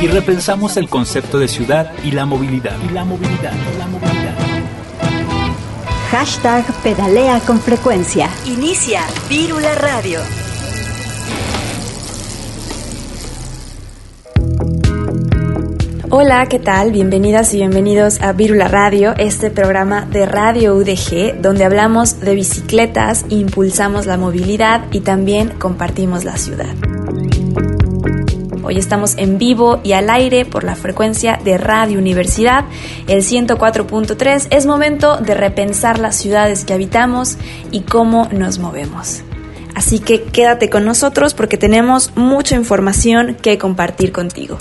y repensamos el concepto de ciudad y la movilidad. Y la movilidad, la movilidad. Hashtag pedalea con frecuencia. Inicia Vírula Radio. Hola, ¿qué tal? Bienvenidas y bienvenidos a Virula Radio, este programa de Radio UDG, donde hablamos de bicicletas, impulsamos la movilidad y también compartimos la ciudad. Hoy estamos en vivo y al aire por la frecuencia de Radio Universidad, el 104.3. Es momento de repensar las ciudades que habitamos y cómo nos movemos. Así que quédate con nosotros porque tenemos mucha información que compartir contigo.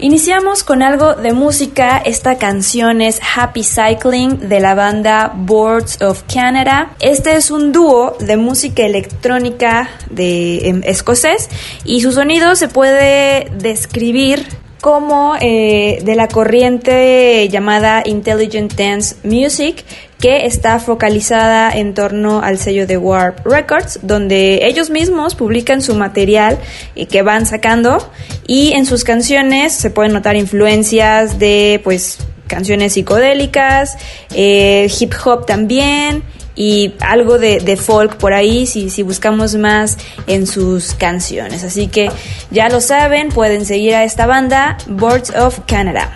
Iniciamos con algo de música. Esta canción es Happy Cycling de la banda Boards of Canada. Este es un dúo de música electrónica de em, escocés y su sonido se puede describir como eh, de la corriente llamada Intelligent Dance Music, que está focalizada en torno al sello de Warp Records, donde ellos mismos publican su material eh, que van sacando y en sus canciones se pueden notar influencias de pues canciones psicodélicas, eh, hip hop también y algo de, folk por ahí si, si buscamos más en sus canciones. Así que ya lo saben, pueden seguir a esta banda, Boards of Canada.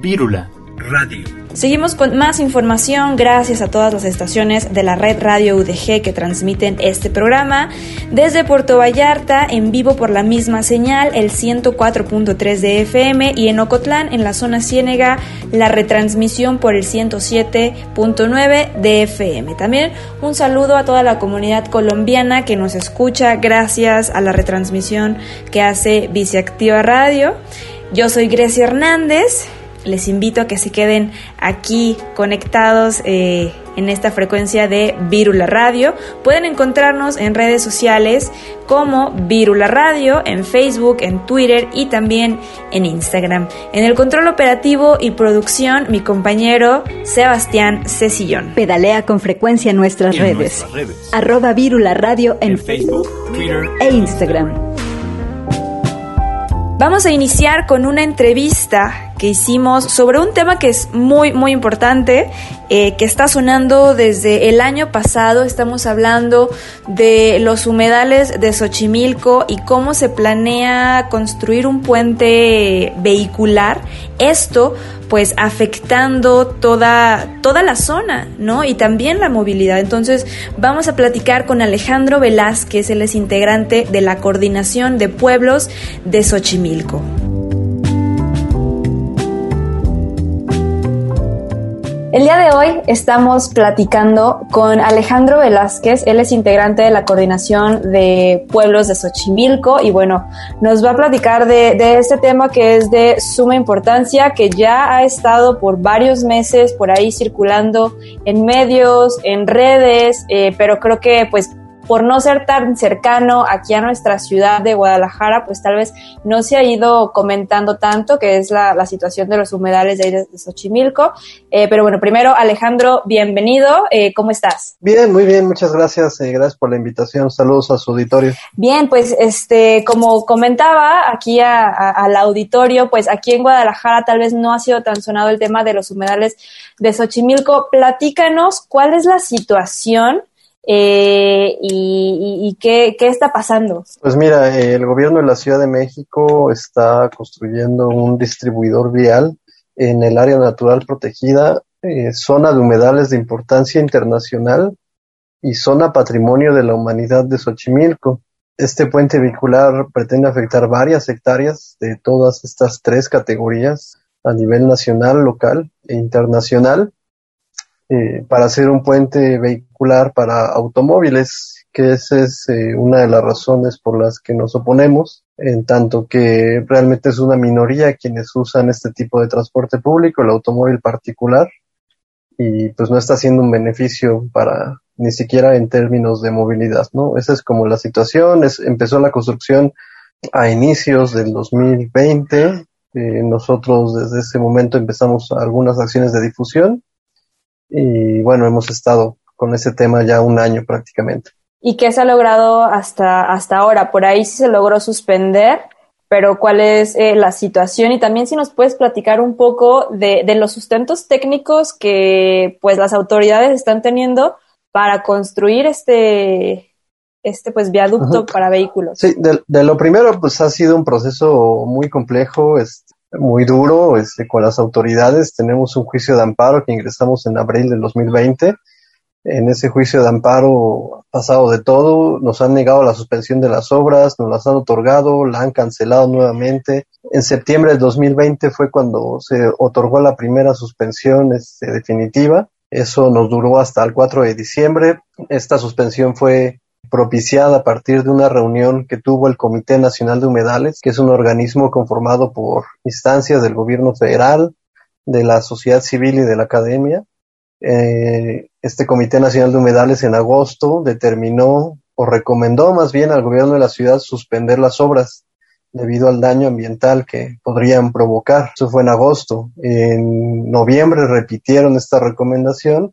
Pírula Radio. Seguimos con más información gracias a todas las estaciones de la red Radio UDG que transmiten este programa. Desde Puerto Vallarta, en vivo por la misma señal, el 104.3 de FM y en Ocotlán, en la zona Ciénega, la retransmisión por el 107.9 de FM. También un saludo a toda la comunidad colombiana que nos escucha gracias a la retransmisión que hace Viceactiva Radio. Yo soy Grecia Hernández les invito a que se queden aquí conectados eh, en esta frecuencia de Virula Radio. Pueden encontrarnos en redes sociales como Virula Radio, en Facebook, en Twitter y también en Instagram. En el control operativo y producción, mi compañero Sebastián Cecillón. Pedalea con frecuencia en nuestras, redes. Arroba Virula Radio en, Facebook, Twitter e Instagram. Vamos a iniciar con una entrevista que hicimos sobre un tema que es muy, muy importante, eh, que está sonando desde el año pasado. Estamos hablando de los humedales de Xochimilco y cómo se planea construir un puente vehicular. Esto pues afectando toda, toda la zona, ¿no? Y también la movilidad. Entonces vamos a platicar con Alejandro Velázquez, él es integrante de la Coordinación de Pueblos de Xochimilco. El día de hoy estamos platicando con Alejandro Velázquez, él es integrante de la coordinación de pueblos de Xochimilco y bueno, nos va a platicar de, este tema que es de suma importancia, que ya ha estado por varios meses por ahí circulando en medios, en redes, eh, pero creo que pues por no ser tan cercano aquí a nuestra ciudad de Guadalajara, pues tal vez no se ha ido comentando tanto, que es la, situación de los humedales de ahí de, Xochimilco. Eh, pero bueno, primero, Alejandro, bienvenido. Eh, ¿Cómo estás? Bien, muy bien, muchas gracias. Eh, gracias por la invitación. Saludos a su auditorio. Bien, pues este, como comentaba aquí al auditorio, pues aquí en Guadalajara tal vez no ha sido tan sonado el tema de los humedales de Xochimilco. Platícanos cuál es la situación eh, y, qué, está pasando. Pues mira, el gobierno de la Ciudad de México está construyendo un distribuidor vial en el área natural protegida, eh, zona de humedales de importancia internacional y zona patrimonio de la humanidad de Xochimilco. Este puente vehicular pretende afectar varias hectáreas de todas estas tres categorías a nivel nacional, local e internacional eh, para hacer un puente vehicular para automóviles, que esa es eh, una de las razones por las que nos oponemos, en tanto que realmente es una minoría quienes usan este tipo de transporte público, el automóvil particular, y pues no está haciendo un beneficio para ni siquiera en términos de movilidad, ¿no? Esa es como la situación, es, empezó la construcción a inicios del 2020, eh, nosotros desde ese momento empezamos algunas acciones de difusión y bueno, hemos estado con ese tema ya un año prácticamente. ¿Y qué se ha logrado hasta, hasta ahora? Por ahí sí se logró suspender, pero ¿cuál es eh, la situación? Y también si nos puedes platicar un poco de, de, los sustentos técnicos que pues las autoridades están teniendo para construir este, este pues viaducto para vehículos. Sí, de, de, lo primero pues ha sido un proceso muy complejo, este, muy duro este, con las autoridades. Tenemos un juicio de amparo que ingresamos en abril del 2020. En ese juicio de amparo ha pasado de todo. Nos han negado la suspensión de las obras, nos las han otorgado, la han cancelado nuevamente. En septiembre del 2020 fue cuando se otorgó la primera suspensión este, definitiva. Eso nos duró hasta el 4 de diciembre. Esta suspensión fue propiciada a partir de una reunión que tuvo el Comité Nacional de Humedales, que es un organismo conformado por instancias del gobierno federal, de la sociedad civil y de la academia. Eh, este Comité Nacional de Humedales en agosto determinó o recomendó más bien al gobierno de la ciudad suspender las obras debido al daño ambiental que podrían provocar. Eso fue en agosto. En noviembre repitieron esta recomendación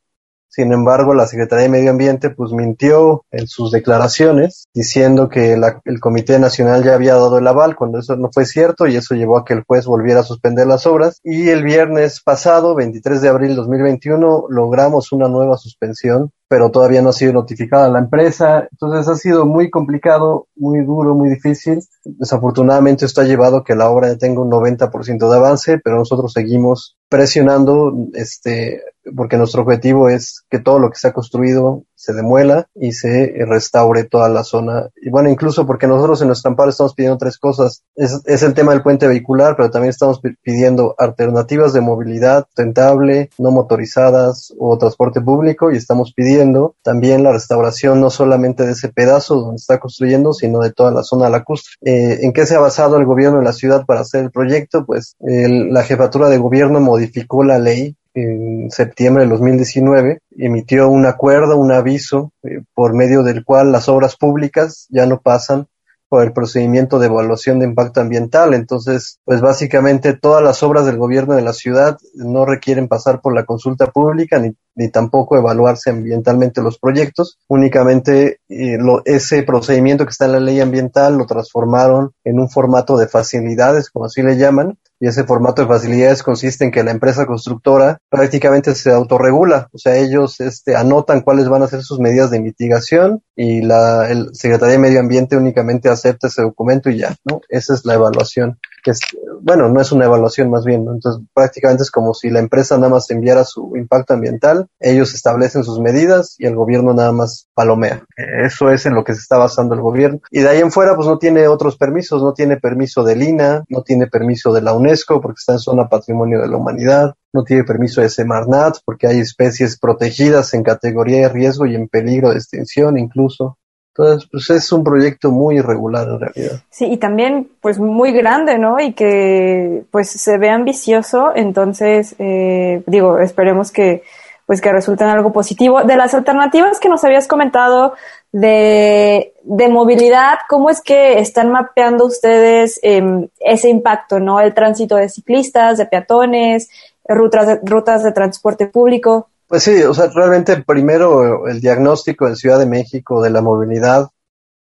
sin embargo, la Secretaría de Medio Ambiente pues mintió en sus declaraciones diciendo que el Comité Nacional ya había dado el aval cuando eso no fue cierto y eso llevó a que el juez volviera a suspender las obras. Y el viernes pasado, 23 de abril de 2021, logramos una nueva suspensión, pero todavía no ha sido notificada la empresa. Entonces ha sido muy complicado, muy duro, muy difícil. Desafortunadamente esto ha llevado a que la obra ya tenga un 90% de avance, pero nosotros seguimos presionando, este, porque nuestro objetivo es que todo lo que se ha construido se demuela y se restaure toda la zona. Y bueno, incluso porque nosotros en nuestro amparo estamos pidiendo tres cosas. Es, es el tema del puente vehicular, pero también estamos pidiendo alternativas de movilidad rentable, no motorizadas o transporte público y estamos pidiendo también la restauración no solamente de ese pedazo donde está construyendo, sino de toda la zona lacustre. Eh, ¿En qué se ha basado el gobierno de la ciudad para hacer el proyecto? Pues la jefatura de gobierno modificó la ley en septiembre de 2019 emitió un acuerdo, un aviso eh, por medio del cual las obras públicas ya no pasan por el procedimiento de evaluación de impacto ambiental. Entonces, pues básicamente todas las obras del gobierno de la ciudad no requieren pasar por la consulta pública ni, ni tampoco evaluarse ambientalmente los proyectos. Únicamente eh, lo, ese procedimiento que está en la ley ambiental lo transformaron en un formato de facilidades, como así le llaman, y ese formato de facilidades consiste en que la empresa constructora prácticamente se autorregula, o sea, ellos este, anotan cuáles van a ser sus medidas de mitigación y la el Secretaría de Medio Ambiente únicamente acepta ese documento y ya, ¿no? Esa es la evaluación que es, bueno, no es una evaluación más bien, entonces prácticamente es como si la empresa nada más enviara su impacto ambiental, ellos establecen sus medidas y el gobierno nada más palomea. Eso es en lo que se está basando el gobierno. Y de ahí en fuera, pues no tiene otros permisos, no tiene permiso del INA, no tiene permiso de la UNESCO porque está en zona patrimonio de la humanidad, no tiene permiso de Semarnat porque hay especies protegidas en categoría de riesgo y en peligro de extinción incluso. Entonces, pues es un proyecto muy irregular en realidad. Sí, y también pues muy grande, ¿no? Y que pues se ve ambicioso, entonces eh, digo, esperemos que pues que resulte en algo positivo. De las alternativas que nos habías comentado de, de movilidad, ¿cómo es que están mapeando ustedes eh, ese impacto, ¿no? El tránsito de ciclistas, de peatones, rutas de, rutas de transporte público. Pues sí, o sea, realmente primero el diagnóstico en Ciudad de México de la movilidad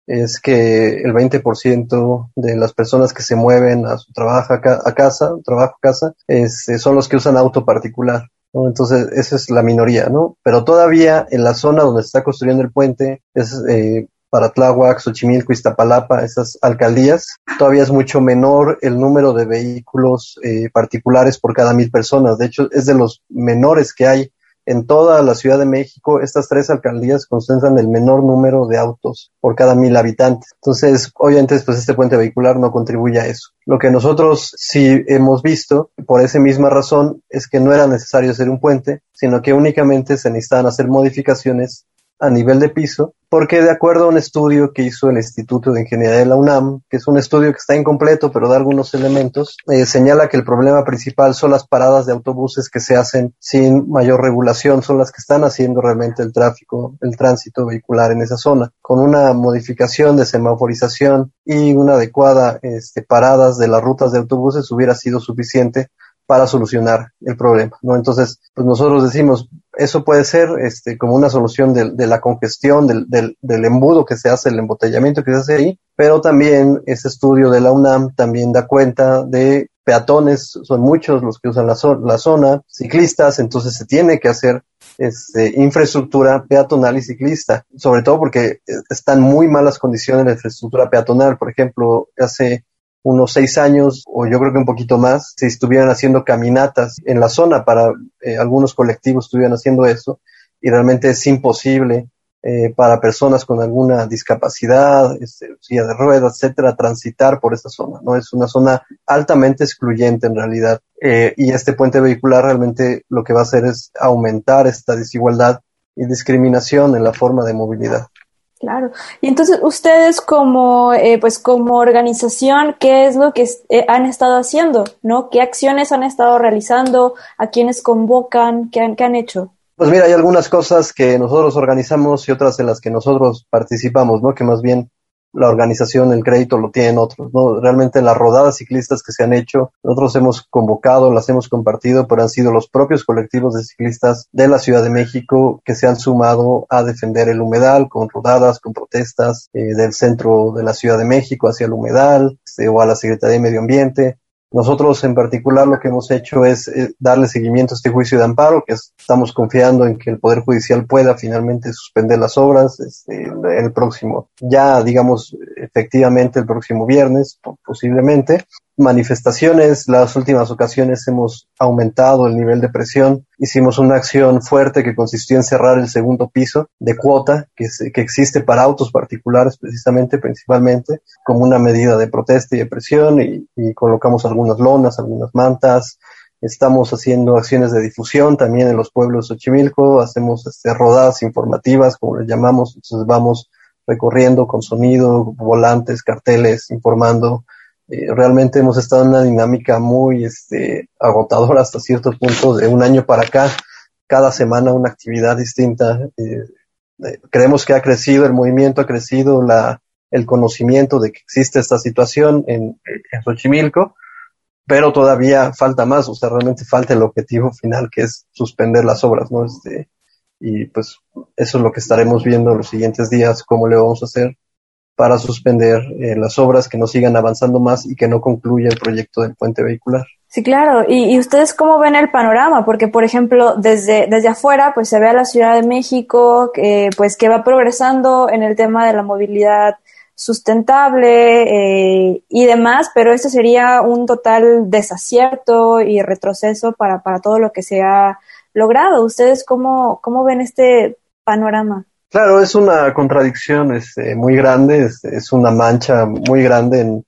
es que el 20% de las personas que se mueven a su trabajo a, casa, trabajo casa, es, son los que usan auto particular. Entonces, esa es la minoría, ¿no? Pero todavía en la zona donde se está construyendo el puente, es eh, para Tláhuac, Xochimilco, Iztapalapa, esas alcaldías, todavía es mucho menor el número de vehículos eh, particulares por cada mil personas. De hecho, es de los menores que hay en toda la Ciudad de México, estas tres alcaldías concentran el menor número de autos por cada mil habitantes. Entonces, obviamente, pues este puente vehicular no contribuye a eso. Lo que nosotros sí hemos visto, por esa misma razón, es que no era necesario hacer un puente, sino que únicamente se necesitaban hacer modificaciones a nivel de piso, porque de acuerdo a un estudio que hizo el Instituto de Ingeniería de la UNAM, que es un estudio que está incompleto, pero da algunos elementos, eh, señala que el problema principal son las paradas de autobuses que se hacen sin mayor regulación, son las que están haciendo realmente el tráfico, el tránsito vehicular en esa zona. Con una modificación de semaforización y una adecuada este, paradas de las rutas de autobuses hubiera sido suficiente para solucionar el problema, ¿no? Entonces, pues nosotros decimos, eso puede ser este, como una solución de, de la congestión, del, del, embudo que se hace, el embotellamiento que se hace ahí, pero también ese estudio de la UNAM también da cuenta de peatones, son muchos los que usan la, la zona, ciclistas, entonces se tiene que hacer este, infraestructura peatonal y ciclista, sobre todo porque están muy malas condiciones de infraestructura peatonal, por ejemplo, hace unos seis años o yo creo que un poquito más, se estuvieran haciendo caminatas en la zona para eh, algunos colectivos estuvieran haciendo eso y realmente es imposible eh, para personas con alguna discapacidad, este, silla de ruedas, etcétera, transitar por esta zona, ¿no? Es una zona altamente excluyente en realidad. Eh, y este puente vehicular realmente lo que va a hacer es aumentar esta desigualdad y discriminación en la forma de movilidad. Claro. Y entonces ustedes como eh, pues como organización, ¿qué es lo que eh, han estado haciendo? ¿No? ¿Qué acciones han estado realizando? ¿A quiénes convocan? ¿Qué han, qué han hecho? Pues mira, hay algunas cosas que nosotros organizamos y otras en las que nosotros participamos, ¿no? Que más bien la organización, el crédito lo tienen otros, ¿no? Realmente las rodadas ciclistas que se han hecho, nosotros hemos convocado, las hemos compartido, pero han sido los propios colectivos de ciclistas de la Ciudad de México que se han sumado a defender el humedal con rodadas, con protestas eh, del centro de la Ciudad de México hacia el humedal este, o a la Secretaría de Medio Ambiente. Nosotros en particular lo que hemos hecho es eh, darle seguimiento a este juicio de amparo, que estamos confiando en que el Poder Judicial pueda finalmente suspender las obras este, el próximo, ya digamos efectivamente el próximo viernes, posiblemente. Manifestaciones, las últimas ocasiones hemos aumentado el nivel de presión. Hicimos una acción fuerte que consistió en cerrar el segundo piso de cuota que, que existe para autos particulares precisamente, principalmente, como una medida de protesta y de presión y, y colocamos algunas lonas, algunas mantas, Estamos haciendo acciones de difusión también en los pueblos de Xochimilco, hacemos este, rodadas informativas, como les llamamos, entonces vamos recorriendo con sonido, volantes, carteles, informando. Eh, realmente hemos estado en una dinámica muy este, agotadora hasta cierto punto, de un año para acá, cada semana una actividad distinta. Eh, eh, creemos que ha crecido el movimiento, ha crecido la, el conocimiento de que existe esta situación en, en Xochimilco pero todavía falta más, o sea, realmente falta el objetivo final que es suspender las obras, ¿no? Este, y pues eso es lo que estaremos viendo los siguientes días, cómo le vamos a hacer para suspender eh, las obras, que no sigan avanzando más y que no concluya el proyecto del puente vehicular. Sí, claro. ¿Y, ustedes cómo ven el panorama? Porque, por ejemplo, desde, desde afuera, pues se ve a la Ciudad de México, que, pues que va progresando en el tema de la movilidad sustentable eh, y demás, pero esto sería un total desacierto y retroceso para, para todo lo que se ha logrado. ¿Ustedes cómo, cómo ven este panorama? Claro, es una contradicción este, muy grande, es, es, una mancha muy grande en,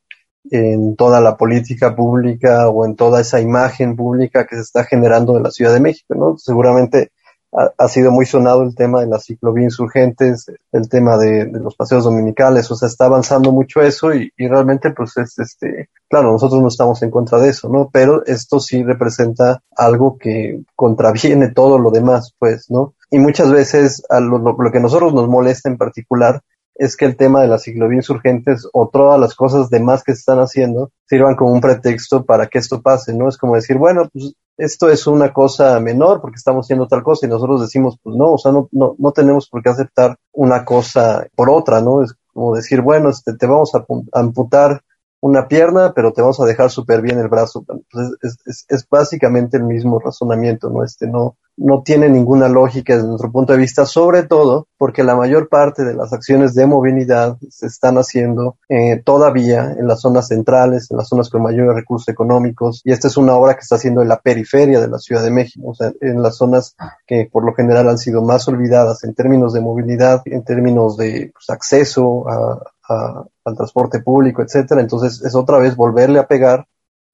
en toda la política pública o en toda esa imagen pública que se está generando de la Ciudad de México, ¿no? Seguramente ha, sido muy sonado el tema de las ciclovías insurgentes, el tema de, los paseos dominicales, o sea, está avanzando mucho eso y, realmente pues es este, claro, nosotros no estamos en contra de eso, ¿no? Pero esto sí representa algo que contraviene todo lo demás, pues, ¿no? Y muchas veces a lo que a nosotros nos molesta en particular es que el tema de las ciclovías insurgentes o todas las cosas demás que se están haciendo sirvan como un pretexto para que esto pase, ¿no? Es como decir, bueno, pues esto es una cosa menor porque estamos haciendo tal cosa y nosotros decimos, pues no, o sea, no, no, no tenemos por qué aceptar una cosa por otra, ¿no? Es como decir, bueno, este, te vamos a amputar una pierna, pero te vamos a dejar súper bien el brazo. Pues es, es, es, básicamente el mismo razonamiento, ¿no? Este no, no tiene ninguna lógica desde nuestro punto de vista, sobre todo porque la mayor parte de las acciones de movilidad se están haciendo eh, todavía en las zonas centrales, en las zonas con mayores recursos económicos, y esta es una obra que está haciendo en la periferia de la Ciudad de México, o sea, en las zonas que por lo general han sido más olvidadas en términos de movilidad, en términos de pues, acceso a, al transporte público, etcétera. Entonces es otra vez volverle a pegar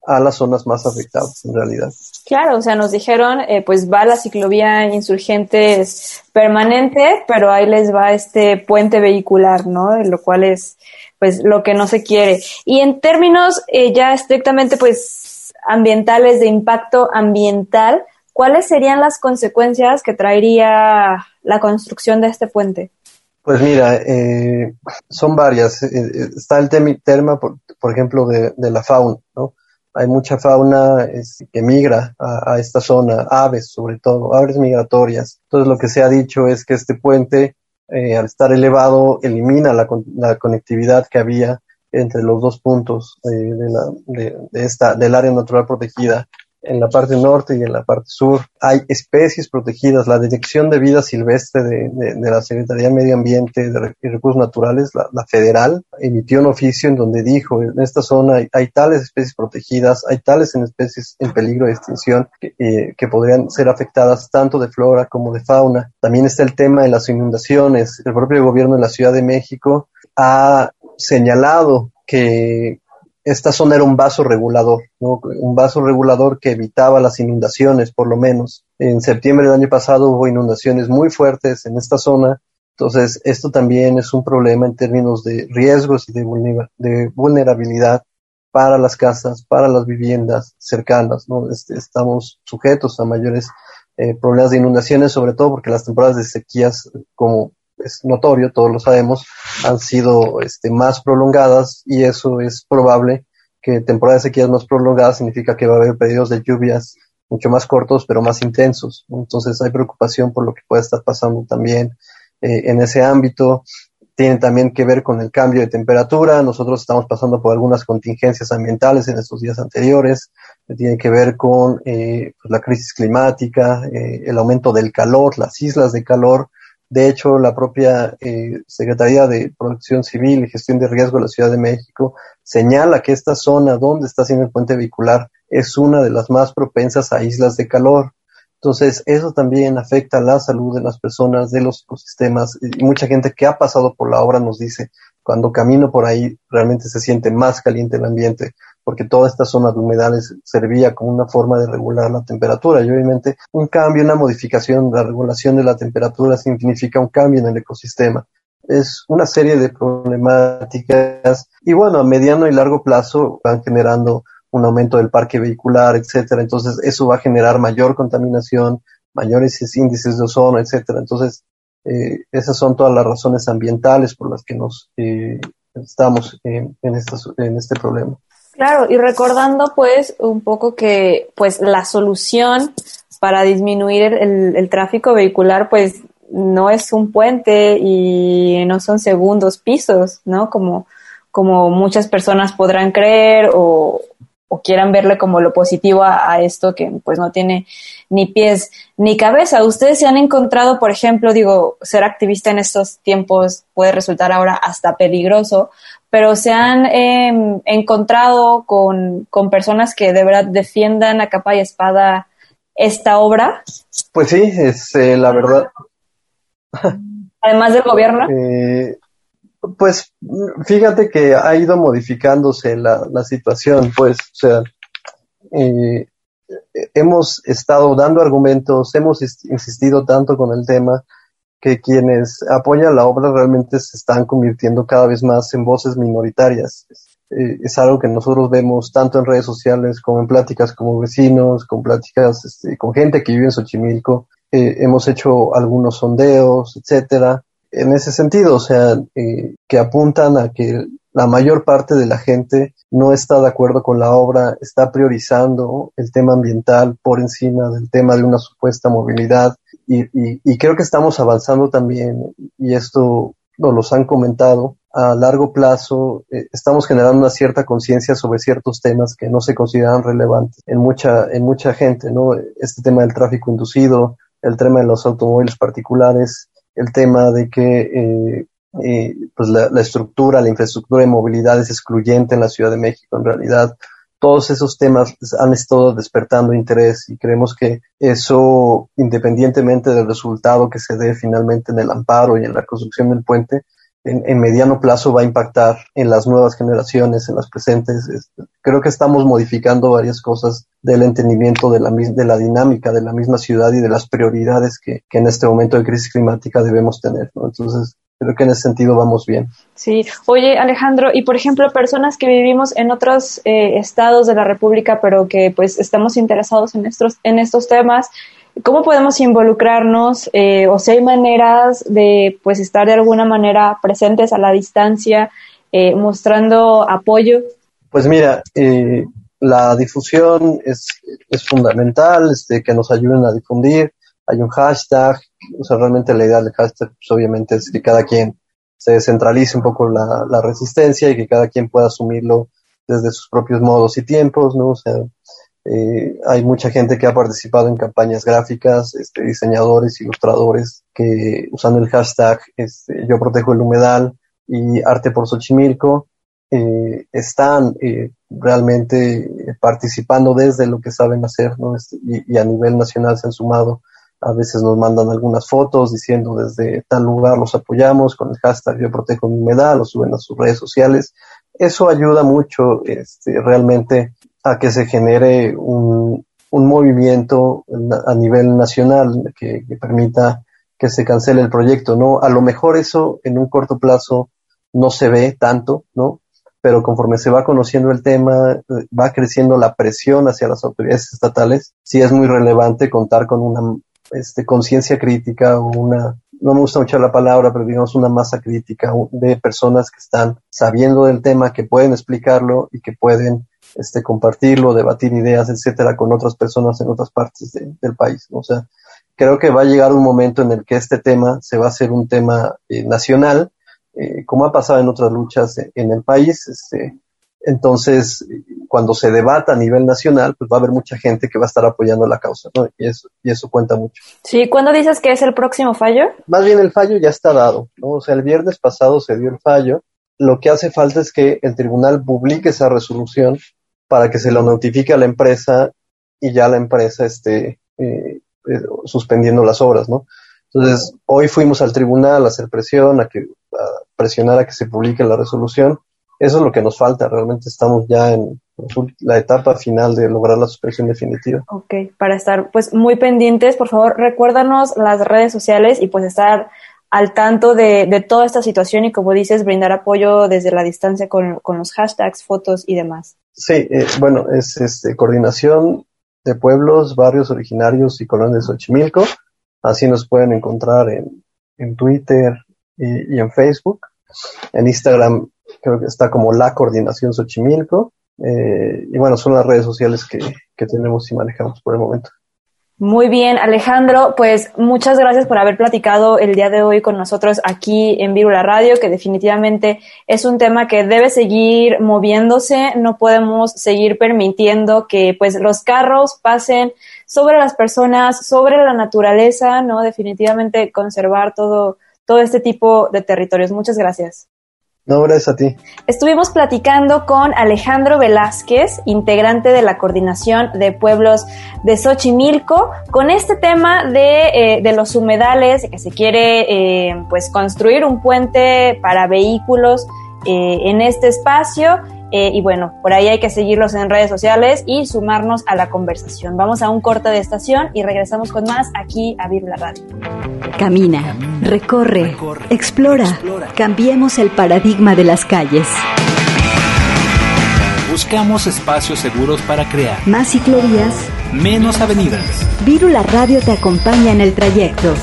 a las zonas más afectadas en realidad. Claro, o sea, nos dijeron, eh, pues va la ciclovía insurgentes permanente, pero ahí les va este puente vehicular, ¿no? Lo cual es, pues, lo que no se quiere. Y en términos eh, ya estrictamente, pues, ambientales, de impacto ambiental, ¿cuáles serían las consecuencias que traería la construcción de este puente? Pues mira, eh, son varias. Eh, eh, está el tema, por, por ejemplo, de, de, la fauna, ¿no? Hay mucha fauna que migra a, esta zona, aves sobre todo, aves migratorias. Entonces lo que se ha dicho es que este puente, eh, al estar elevado, elimina la, la, conectividad que había entre los dos puntos eh, de, la, de, esta, del área natural protegida en la parte norte y en la parte sur. Hay especies protegidas. La Dirección de Vida Silvestre de, de, la Secretaría de Medio Ambiente y Recursos Naturales, la, federal, emitió un oficio en donde dijo, en esta zona hay, hay tales especies protegidas, hay tales en especies en peligro de extinción eh, que podrían ser afectadas tanto de flora como de fauna. También está el tema de las inundaciones. El propio gobierno de la Ciudad de México ha señalado que esta zona era un vaso regulador, ¿no? un vaso regulador que evitaba las inundaciones, por lo menos. En septiembre del año pasado hubo inundaciones muy fuertes en esta zona, entonces esto también es un problema en términos de riesgos y de, vulnerabilidad para las casas, para las viviendas cercanas, ¿no? Este, estamos sujetos a mayores eh, problemas de inundaciones, sobre todo porque las temporadas de sequías, como es notorio, todos lo sabemos, han sido este, más prolongadas y eso es probable que temporadas de sequías más prolongadas significa que va a haber periodos de lluvias mucho más cortos pero más intensos. Entonces hay preocupación por lo que puede estar pasando también eh, en ese ámbito. Tiene también que ver con el cambio de temperatura. Nosotros estamos pasando por algunas contingencias ambientales en estos días anteriores. Tiene que ver con eh, pues, la crisis climática, eh, el aumento del calor, las islas de calor, De hecho, la propia eh, Secretaría de Protección Civil y Gestión de Riesgo de la Ciudad de México señala que esta zona donde está haciendo el puente vehicular es una de las más propensas a islas de calor. Entonces, eso también afecta la salud de las personas, de los ecosistemas. Y mucha gente que ha pasado por la obra nos dice, cuando camino por ahí, realmente se siente más caliente el ambiente, porque toda esta zona de humedales servía como una forma de regular la temperatura. Y obviamente, un cambio, una modificación la regulación de la temperatura significa un cambio en el ecosistema. Es una serie de problemáticas y bueno, a mediano y largo plazo van generando un aumento del parque vehicular, etcétera. Entonces, eso va a generar mayor contaminación, mayores índices de ozono, etcétera. Entonces, eh, esas son todas las razones ambientales por las que nos eh, estamos en, en, en este problema. Claro, y recordando pues un poco que pues la solución para disminuir el, tráfico vehicular pues no es un puente y no son segundos pisos, ¿no? Como, como muchas personas podrán creer o, o quieran verle como lo positivo a, esto que pues no tiene ni pies ni cabeza. Ustedes se han encontrado, por ejemplo, digo, ser activista en estos tiempos puede resultar ahora hasta peligroso, pero se han em, encontrado con, con personas que de verdad defiendan a capa y espada esta obra. Pues sí, es eh, la verdad. Además del gobierno. Eh, pues fíjate que ha ido modificándose la, la situación, pues, o sea, eh, hemos estado dando argumentos, hemos insistido tanto con el tema que quienes apoyan la obra realmente se están convirtiendo cada vez más en voces minoritarias. Eh, es algo que nosotros vemos tanto en redes sociales como en pláticas como vecinos, con pláticas este, con gente que vive en Xochimilco. Eh, hemos hecho algunos sondeos, etcétera en ese sentido, o sea, eh, que apuntan a que la mayor parte de la gente no está de acuerdo con la obra, está priorizando el tema ambiental por encima del tema de una supuesta movilidad y, y, creo que estamos avanzando también y esto nos los han comentado a largo plazo eh, estamos generando una cierta conciencia sobre ciertos temas que no se consideran relevantes en mucha en mucha gente no este tema del tráfico inducido el tema de los automóviles particulares el tema de que eh, eh, pues la, estructura, la infraestructura de movilidad es excluyente en la Ciudad de México. En realidad, todos esos temas han estado despertando interés y creemos que eso, independientemente del resultado que se dé finalmente en el amparo y en la construcción del puente, en, mediano plazo va a impactar en las nuevas generaciones, en las presentes. Creo que estamos modificando varias cosas del entendimiento de la, de la dinámica de la misma ciudad y de las prioridades que, que en este momento de crisis climática debemos tener. ¿no? Entonces, creo que en ese sentido vamos bien. Sí, oye Alejandro, y por ejemplo, personas que vivimos en otros eh, estados de la República, pero que pues estamos interesados en estos, en estos temas, ¿Cómo podemos involucrarnos eh, o si hay maneras de pues estar de alguna manera presentes a la distancia, eh, mostrando apoyo? Pues mira, eh, la difusión es, es fundamental, este, que nos ayuden a difundir. Hay un hashtag, o sea, realmente la idea del hashtag, pues obviamente es que cada quien se descentralice un poco la, resistencia y que cada quien pueda asumirlo desde sus propios modos y tiempos, ¿no? O sea, eh, hay mucha gente que ha participado en campañas gráficas, este, diseñadores, ilustradores, que usando el hashtag este, Yo Protejo el Humedal y Arte por Xochimilco, eh, están eh, realmente participando desde lo que saben hacer, ¿no? Este, y, a nivel nacional se han sumado. A veces nos mandan algunas fotos diciendo desde tal lugar los apoyamos con el hashtag Yo Protejo el Humedal, lo suben a sus redes sociales. Eso ayuda mucho, este, realmente a que se genere un, movimiento a nivel nacional que, permita que se cancele el proyecto, ¿no? A lo mejor eso en un corto plazo no se ve tanto, ¿no? Pero conforme se va conociendo el tema, va creciendo la presión hacia las autoridades estatales, sí es muy relevante contar con una este, conciencia crítica o una, no me gusta mucho la palabra, pero digamos una masa crítica de personas que están sabiendo del tema, que pueden explicarlo y que pueden este, compartirlo, debatir ideas, etcétera, con otras personas en otras partes del país. O sea, creo que va a llegar un momento en el que este tema se va a hacer un tema eh, nacional, eh, como ha pasado en otras luchas en el país. Este, entonces, cuando se debata a nivel nacional, pues va a haber mucha gente que va a estar apoyando la causa, ¿no? Y eso, y eso cuenta mucho. Sí, ¿cuándo dices que es el próximo fallo? Más bien el fallo ya está dado, ¿no? O sea, el viernes pasado se dio el fallo. Lo que hace falta es que el tribunal publique esa resolución para que se lo notifique a la empresa y ya la empresa esté eh, eh, suspendiendo las obras, ¿no? Entonces, hoy fuimos al tribunal a hacer presión, a que a presionar a que se publique la resolución. Eso es lo que nos falta. Realmente estamos ya en la etapa final de lograr la suspensión definitiva. Ok, para estar pues muy pendientes, por favor, recuérdanos las redes sociales y pues estar al tanto de, de toda esta situación y como dices, brindar apoyo desde la distancia con, con los hashtags, fotos y demás. Sí, eh, bueno, es este, coordinación de pueblos, barrios originarios y colonias de Xochimilco. Así nos pueden encontrar en, en Twitter y, y, en Facebook. En Instagram creo que está como la coordinación Xochimilco. Eh, y bueno, son las redes sociales que, que tenemos y manejamos por el momento. Muy bien, Alejandro, pues muchas gracias por haber platicado el día de hoy con nosotros aquí en Virula Radio, que definitivamente es un tema que debe seguir moviéndose, no podemos seguir permitiendo que pues los carros pasen sobre las personas, sobre la naturaleza, ¿no? Definitivamente conservar todo todo este tipo de territorios. Muchas gracias. No, gracias a ti. Estuvimos platicando con Alejandro Velázquez, integrante de la Coordinación de Pueblos de Xochimilco, con este tema de, eh, de los humedales, que se quiere eh, pues construir un puente para vehículos eh, en este espacio. Eh, y bueno, por ahí hay que seguirlos en redes sociales y sumarnos a la conversación. Vamos a un corte de estación y regresamos con más aquí a Vir la Radio. Camina, Camina recorre, recorre explora, explora, cambiemos el paradigma de las calles. Buscamos espacios seguros para crear más ciclovías, menos avenidas. Virula Radio te acompaña en el trayecto.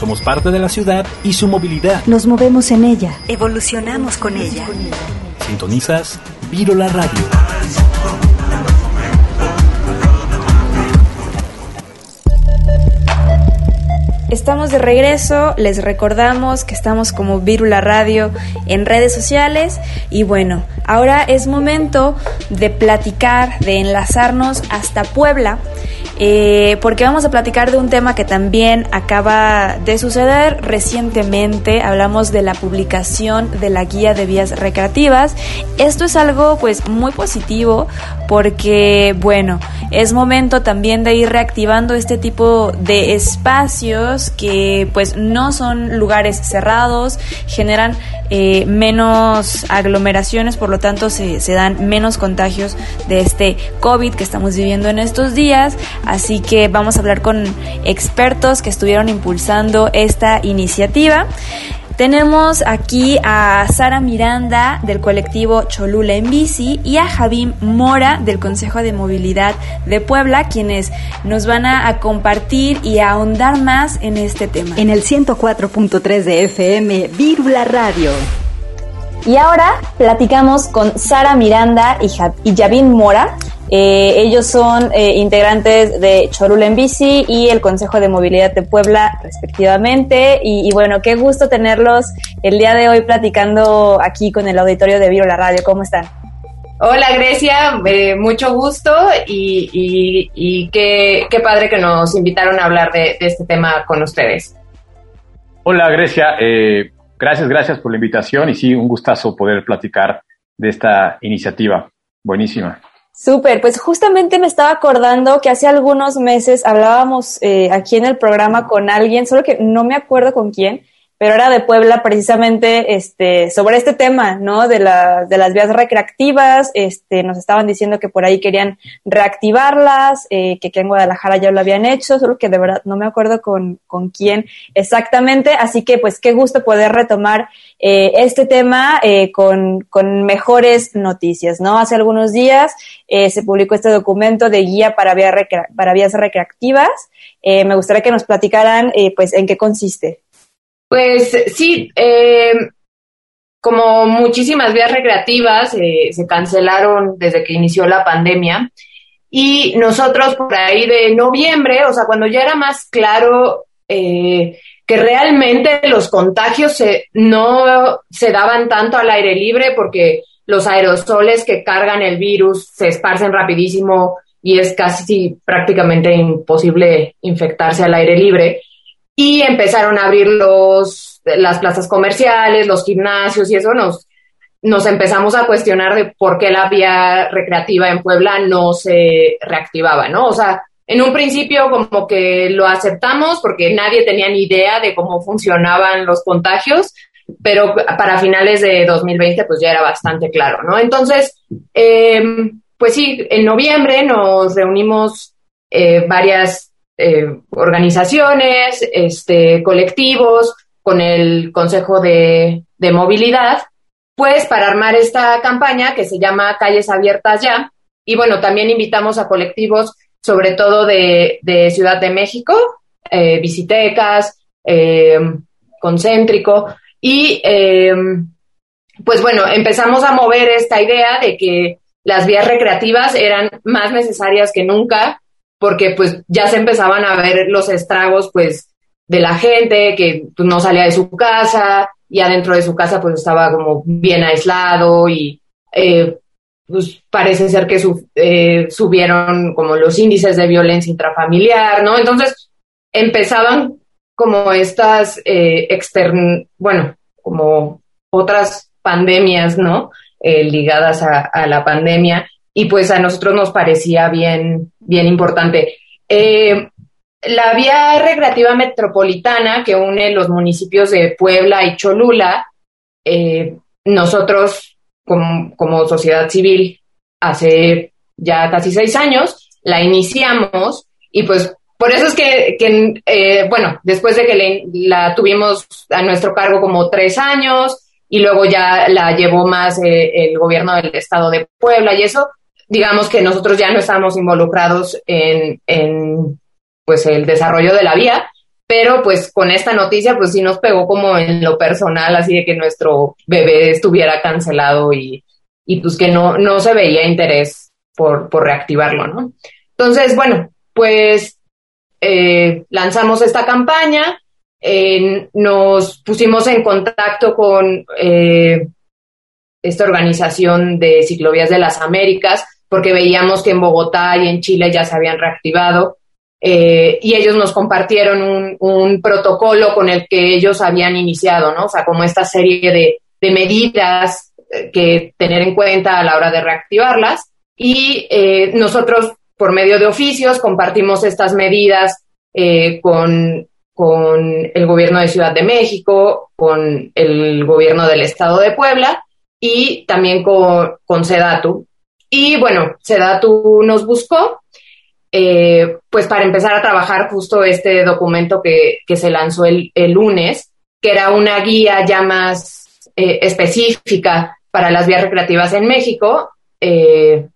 Somos parte de la ciudad y su movilidad. Nos movemos en ella. Evolucionamos con ella. Sintonizas Virula Radio. Estamos de regreso, les recordamos que estamos como Virula Radio en redes sociales y bueno, ahora es momento de platicar, de enlazarnos hasta Puebla eh, porque vamos a platicar de un tema que también acaba de suceder recientemente. Hablamos de la publicación de la guía de vías recreativas. Esto es algo pues muy positivo porque bueno, es momento también de ir reactivando este tipo de espacios que pues no son lugares cerrados, generan eh, menos aglomeraciones, por lo tanto se, se, dan menos contagios de este COVID que estamos viviendo en estos días. Así que vamos a hablar con expertos que estuvieron impulsando esta iniciativa. Tenemos aquí a Sara Miranda del colectivo Cholula en Bici y a Javín Mora del Consejo de Movilidad de Puebla, quienes nos van a, compartir y a ahondar más en este tema. En el 104.3 de FM, Vírula Radio. Y ahora platicamos con Sara Miranda y, ja y Javín Mora. Eh, ellos son eh, integrantes de Cholula en Bici y el Consejo de Movilidad de Puebla, respectivamente. Y, y, bueno, qué gusto tenerlos el día de hoy platicando aquí con el auditorio de Viro la Radio. ¿Cómo están? Hola Grecia, eh, mucho gusto y, y, y qué, qué, padre que nos invitaron a hablar de, de este tema con ustedes. Hola Grecia, eh, gracias, gracias por la invitación y sí, un gustazo poder platicar de esta iniciativa. Buenísima. Súper, pues justamente me estaba acordando que hace algunos meses hablábamos eh, aquí en el programa con alguien, solo que no me acuerdo con quién, pero era de Puebla precisamente este, sobre este tema, ¿no? De, la, de las vías recreativas, este, nos estaban diciendo que por ahí querían reactivarlas, eh, que aquí en Guadalajara ya lo habían hecho, solo que de verdad no me acuerdo con, con quién exactamente, así que pues qué gusto poder retomar eh, este tema eh, con, con mejores noticias, ¿no? Hace algunos días eh, se publicó este documento de guía para, vía para vías recreativas, eh, me gustaría que nos platicaran eh, pues en qué consiste. Pues sí, eh, como muchísimas vías recreativas eh, se cancelaron desde que inició la pandemia y nosotros por ahí de noviembre, o sea, cuando ya era más claro eh, que realmente los contagios no se daban tanto al aire libre porque los aerosoles que cargan el virus se esparcen rapidísimo y es casi prácticamente imposible infectarse al aire libre. Y empezaron a abrir los, las plazas comerciales, los gimnasios y eso nos, nos empezamos a cuestionar de por qué la vía recreativa en Puebla no se reactivaba, ¿no? O sea, en un principio como que lo aceptamos porque nadie tenía ni idea de cómo funcionaban los contagios, pero para finales de 2020 pues ya era bastante claro, ¿no? Entonces, eh, pues sí, en noviembre nos reunimos eh, varias eh, organizaciones, este, colectivos, con el Consejo de, de Movilidad, pues para armar esta campaña que se llama Calles Abiertas Ya. Y bueno, también invitamos a colectivos, sobre todo de, de Ciudad de México, eh, Visitecas, Concéntrico, y pues bueno, empezamos a mover esta idea de que las vías recreativas eran más necesarias que nunca porque pues ya se empezaban a ver los estragos pues de la gente que pues, no salía de su casa y adentro de su casa pues estaba como bien aislado y eh, pues parece ser que eh, subieron como los índices de violencia intrafamiliar, ¿no? Entonces empezaban como estas eh, extern, bueno, como otras pandemias, ¿no? Eh, ligadas a, la pandemia y pues a nosotros nos parecía bien, bien importante. Eh, la vía recreativa metropolitana que une los municipios de Puebla y Cholula, eh, nosotros como, sociedad civil hace ya casi seis años la iniciamos y pues por eso es que, que bueno, después de que la tuvimos a nuestro cargo como tres años, y luego ya la llevó más eh, el gobierno del estado de Puebla y eso, digamos que nosotros ya no estamos involucrados en, en pues el desarrollo de la vía, pero pues con esta noticia pues sí nos pegó como en lo personal, así de que nuestro bebé estuviera cancelado y, y pues que no, no se veía interés por, por reactivarlo, ¿no? Entonces, bueno, pues eh, lanzamos esta campaña, nos pusimos en contacto con eh, esta organización de ciclovías de las Américas, porque veíamos que en Bogotá y en Chile ya se habían reactivado, eh, y ellos nos compartieron un, protocolo con el que ellos habían iniciado, ¿no? O sea, como esta serie de, medidas eh, que tener en cuenta a la hora de reactivarlas. Y nosotros, por medio de oficios, compartimos estas medidas con con el gobierno de Ciudad de México, con el gobierno del estado de Puebla y también con, con Sedatu. Y bueno, Sedatu nos buscó, eh, pues para empezar a trabajar justo este documento que, que se lanzó el, el, lunes, que era una guía ya más eh, específica para las vías recreativas en México eh,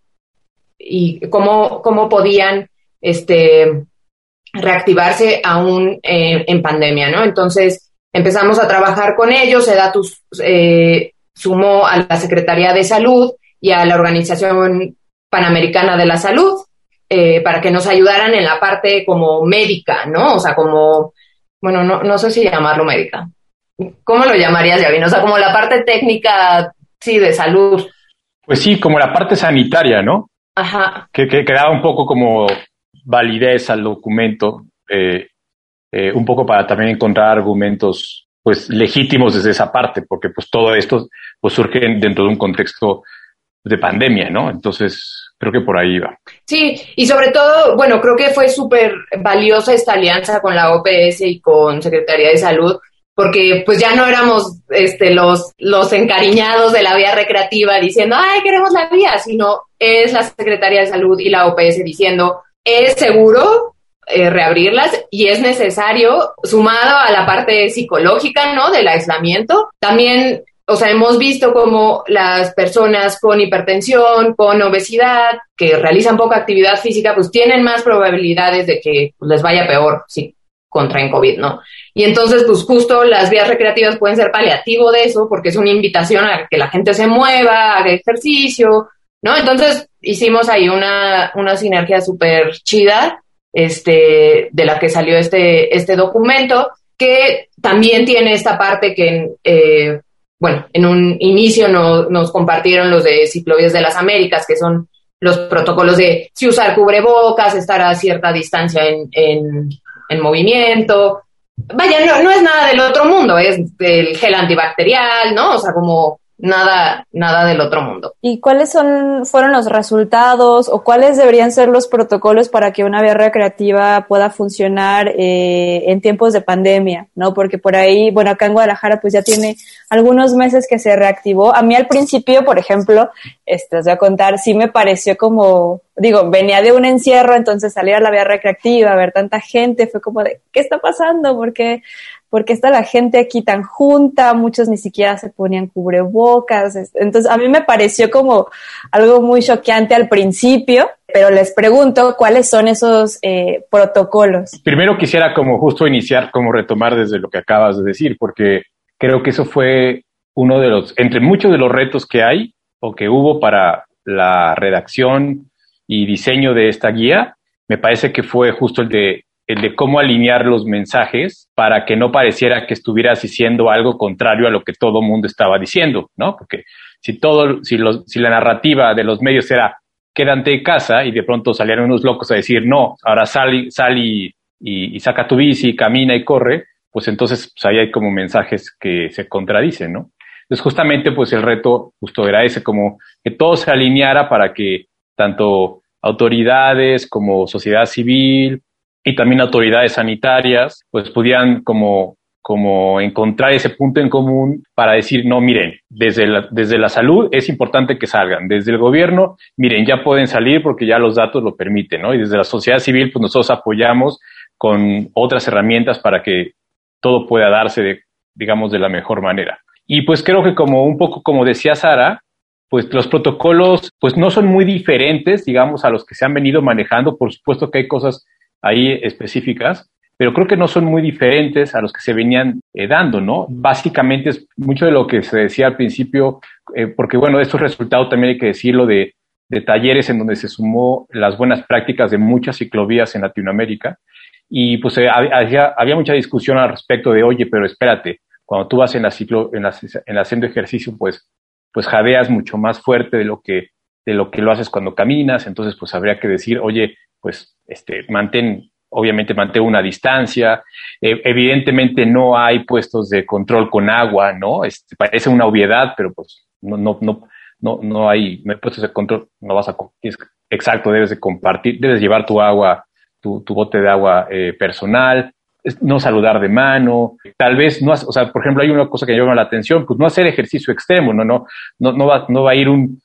y cómo, cómo podían este, reactivarse aún en pandemia, ¿no? Entonces empezamos a trabajar con ellos, Edatus eh, sumó a la Secretaría de Salud y a la Organización Panamericana de la Salud eh, para que nos ayudaran en la parte como médica, ¿no? O sea, como, bueno, no, no sé si llamarlo médica. ¿Cómo lo llamarías, Yavin? O sea, como la parte técnica, sí, de salud. Pues sí, como la parte sanitaria, ¿no? Ajá. Que, que quedaba un poco como validez al documento, eh, eh, un poco para también encontrar argumentos pues legítimos desde esa parte, porque pues todo esto pues surge dentro de un contexto de pandemia, ¿no? Entonces, creo que por ahí va. Sí, y sobre todo, bueno, creo que fue súper valiosa esta alianza con la OPS y con Secretaría de Salud, porque pues ya no éramos este, los, los encariñados de la vía recreativa diciendo, ay, queremos la vía, sino es la Secretaría de Salud y la OPS diciendo, es seguro eh, reabrirlas y es necesario, sumado a la parte psicológica, ¿no? Del aislamiento, también, o sea, hemos visto como las personas con hipertensión, con obesidad, que realizan poca actividad física, pues tienen más probabilidades de que les vaya peor si contraen COVID, ¿no? Y entonces, pues justo las vías recreativas pueden ser paliativo de eso, porque es una invitación a que la gente se mueva, haga ejercicio, ¿no? Entonces hicimos ahí una, una sinergia súper chida, este, de la que salió este, este documento. que también tiene esta parte que, eh, bueno, en un inicio no, nos compartieron los de Ciclovías de las Américas, que son los protocolos de si usar cubrebocas, estar a cierta distancia en, en, en movimiento. Vaya, no, no es nada del otro mundo, es el gel antibacterial, ¿no? O sea, como nada, nada del otro mundo. ¿Y cuáles son, fueron los resultados o cuáles deberían ser los protocolos para que una vía recreativa pueda funcionar eh, en tiempos de pandemia? ¿No? Porque por ahí, bueno, acá en Guadalajara pues ya tiene algunos meses que se reactivó. A mí al principio, por ejemplo, este, os voy a contar, sí me pareció como, digo, venía de un encierro, entonces salir a la vía recreativa, ver tanta gente, fue como de, ¿qué está pasando? Porque porque está la gente aquí tan junta, muchos ni siquiera se ponían cubrebocas. Entonces, a mí me pareció como algo muy choqueante al principio, pero les pregunto cuáles son esos eh, protocolos. Primero quisiera como justo iniciar, como retomar desde lo que acabas de decir, porque creo que eso fue uno de los, entre muchos de los retos que hay o que hubo para la redacción y diseño de esta guía, me parece que fue justo el de el de cómo alinear los mensajes para que no pareciera que estuvieras diciendo algo contrario a lo que todo mundo estaba diciendo, ¿no? Porque si todo, si, los, si la narrativa de los medios era quédate en casa y de pronto salieron unos locos a decir no, ahora sal, sal y, y, saca tu bici, camina y corre, pues entonces pues ahí hay como mensajes que se contradicen, ¿no? Entonces justamente pues el reto justo era ese, como que todo se alineara para que tanto autoridades como sociedad civil, y también autoridades sanitarias, pues pudieran como, como encontrar ese punto en común para decir, no, miren, desde la, desde la salud es importante que salgan, desde el gobierno, miren, ya pueden salir porque ya los datos lo permiten, ¿no? Y desde la sociedad civil, pues nosotros apoyamos con otras herramientas para que todo pueda darse, de, digamos, de la mejor manera. Y pues creo que como un poco como decía Sara, pues los protocolos pues no son muy diferentes, digamos, a los que se han venido manejando. Por supuesto que hay cosas ahí específicas, pero creo que no son muy diferentes a los que se venían eh, dando, ¿no? Básicamente es mucho de lo que se decía al principio, eh, porque bueno, estos resultados también hay que decirlo de, de talleres en donde se sumó las buenas prácticas de muchas ciclovías en Latinoamérica y pues eh, había, había, mucha discusión al respecto de, oye, pero espérate, cuando tú vas en la ciclo, en la, en haciendo ejercicio, pues, pues jadeas mucho más fuerte de lo que de lo que lo haces cuando caminas, entonces pues habría que decir, oye, pues este, mantén, obviamente mantén una distancia. Eh, evidentemente no hay puestos de control con agua, ¿no? Este, parece una obviedad, pero pues no, no, no, no, no hay, no hay puestos de control, no vas a, exacto, debes de compartir, debes llevar tu agua, tu, tu bote de agua eh, personal, no saludar de mano, tal vez no, o sea, por ejemplo, hay una cosa que llama la atención, pues no hacer ejercicio extremo, no, no, no, no va, no va a ir un,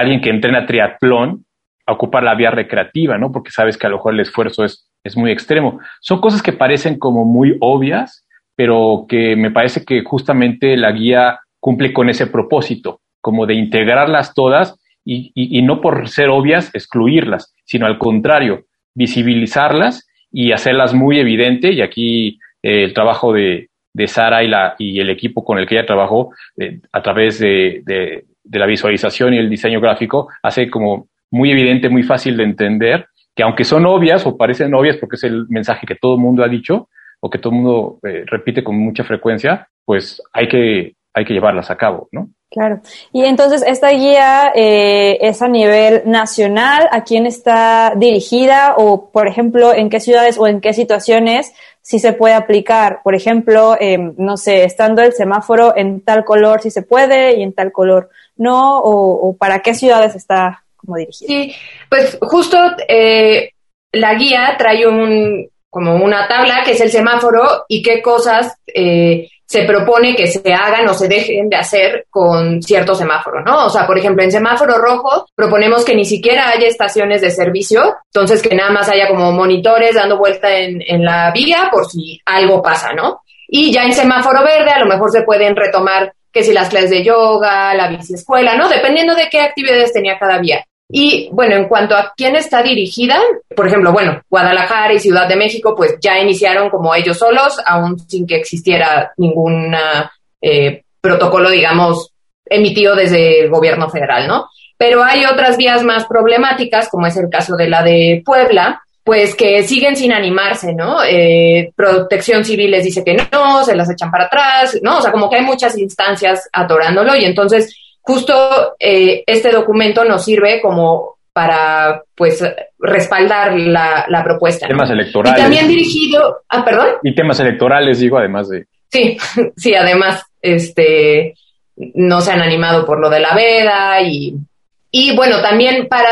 alguien que entrena triatlón ocupar la vía recreativa, ¿no? Porque sabes que a lo mejor el esfuerzo es, es muy extremo. Son cosas que parecen como muy obvias, pero que me parece que justamente la guía cumple con ese propósito, como de integrarlas todas y, y, no por ser obvias excluirlas, sino al contrario, visibilizarlas y hacerlas muy evidente. Y aquí eh, el trabajo de, de Sara y, la, y el equipo con el que ella trabajó eh, a través de, de, la visualización y el diseño gráfico hace como muy evidente, muy fácil de entender, que aunque son obvias o parecen obvias porque es el mensaje que todo el mundo ha dicho o que todo el mundo eh, repite con mucha frecuencia, pues hay que, hay que llevarlas a cabo, ¿no? Claro. Y entonces, esta guía eh, es a nivel nacional, ¿a quién está dirigida? O, por ejemplo, ¿en qué ciudades o en qué situaciones si se puede aplicar? Por ejemplo, eh, no sé, estando el semáforo en tal color si se puede y en tal color no, o, o para qué ciudades está como Sí, pues justo eh, la guía trae un como una tabla que es el semáforo y qué cosas eh, se propone que se hagan o se dejen de hacer con cierto semáforo, ¿no? O sea, por ejemplo, en semáforo rojo proponemos que ni siquiera haya estaciones de servicio, entonces que nada más haya como monitores dando vuelta en, en la vía por si algo pasa, ¿no? Y ya en semáforo verde a lo mejor se pueden retomar que si las clases de yoga, la bici escuela, ¿no? Dependiendo de qué actividades tenía cada vía. Y bueno, en cuanto a quién está dirigida, por ejemplo, bueno, Guadalajara y Ciudad de México, pues ya iniciaron como ellos solos, aún sin que existiera ningún eh, protocolo, digamos, emitido desde el gobierno federal, ¿no? Pero hay otras vías más problemáticas, como es el caso de la de Puebla, pues que siguen sin animarse, ¿no? Eh, protección Civil les dice que no, se las echan para atrás, ¿no? O sea, como que hay muchas instancias atorándolo y entonces justo eh, este documento nos sirve como para, pues, respaldar la, la propuesta. Temas electorales. Y también dirigido, ah, perdón. Y temas electorales, digo, además de... Sí, sí, además, este, no se han animado por lo de la veda y, y bueno, también para,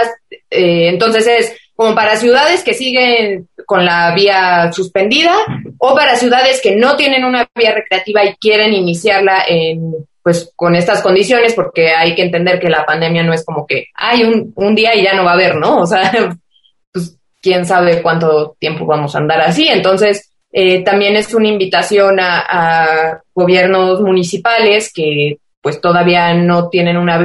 eh, entonces es como para ciudades que siguen con la vía suspendida o para ciudades que no tienen una vía recreativa y quieren iniciarla en pues con estas condiciones porque hay que entender que la pandemia no es como que hay un, un día y ya no va a haber, ¿no? O sea, pues quién sabe cuánto tiempo vamos a andar así. Entonces, eh, también es una invitación a, gobiernos municipales que pues todavía no tienen una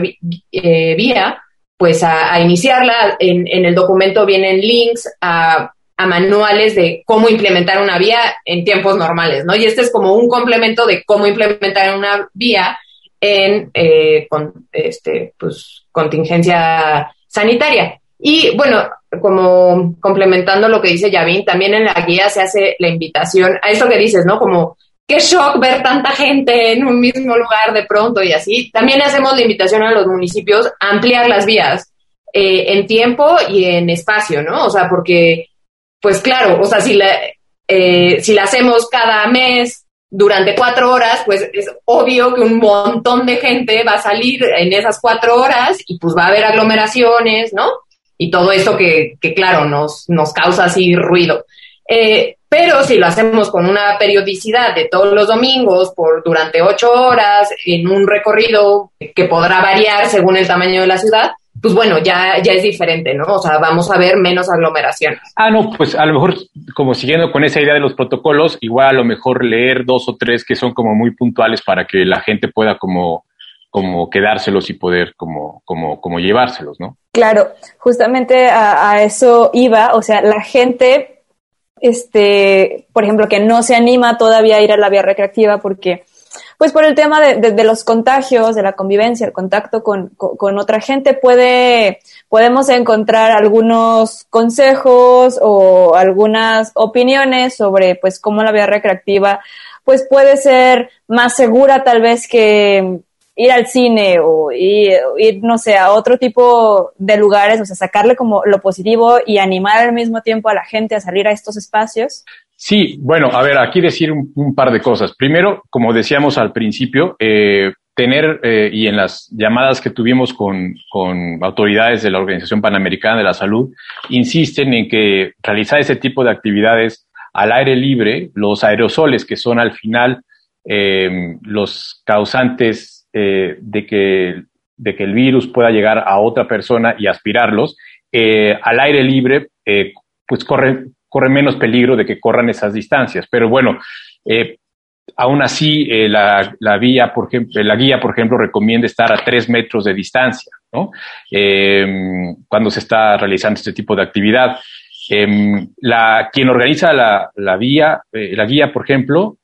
eh, vía, pues a, iniciarla. En, en, el documento vienen links a, manuales de cómo implementar una vía en tiempos normales, ¿no? Y este es como un complemento de cómo implementar una vía en eh, con, este, pues, contingencia sanitaria. Y bueno, como complementando lo que dice Yavin, también en la guía se hace la invitación a eso que dices, ¿no? Como qué shock ver tanta gente en un mismo lugar de pronto y así. También hacemos la invitación a los municipios a ampliar las vías eh, en tiempo y en espacio, ¿no? O sea, porque, pues claro, o sea, si la, eh, si la hacemos cada mes durante cuatro horas, pues es obvio que un montón de gente va a salir en esas cuatro horas y pues va a haber aglomeraciones, ¿no? y todo eso que, que claro, nos, nos causa así ruido. Eh, pero si lo hacemos con una periodicidad de todos los domingos por durante ocho horas en un recorrido que podrá variar según el tamaño de la ciudad, pues bueno, ya, ya es diferente, ¿no? O sea, vamos a ver menos aglomeraciones. Ah, no, pues a lo mejor, como siguiendo con esa idea de los protocolos, igual a lo mejor leer dos o tres que son como muy puntuales para que la gente pueda como como quedárselos y poder como, como, como llevárselos, ¿no? Claro, justamente a, eso iba, o sea, la gente, este, por ejemplo, que no se anima todavía a ir a la vía recreativa porque, pues por el tema de, los contagios, de la convivencia, el contacto con, con, con, otra gente, puede, podemos encontrar algunos consejos o algunas opiniones sobre, pues, cómo la vía recreativa, pues puede ser más segura tal vez que, ir al cine o ir, no sé, a otro tipo de lugares, o sea, sacarle como lo positivo y animar al mismo tiempo a la gente a salir a estos espacios? Sí, bueno, a ver, aquí decir un, par de cosas. Primero, como decíamos al principio, eh, tener, eh, y en las llamadas que tuvimos con, con autoridades de la Organización Panamericana de la Salud, insisten en que realizar ese tipo de actividades al aire libre, los aerosoles, que son al final eh, los causantes eh, de, que, de que el virus pueda llegar a otra persona y aspirarlos, eh, al aire libre, eh, pues corre, corre menos peligro de que corran esas distancias. Pero bueno, aún así, la, la, vía, por ejemplo, la guía, por ejemplo, recomienda estar a tres metros de distancia, ¿no? Cuando se está realizando este tipo de actividad. La, quien organiza la, la vía, la guía, por ejemplo,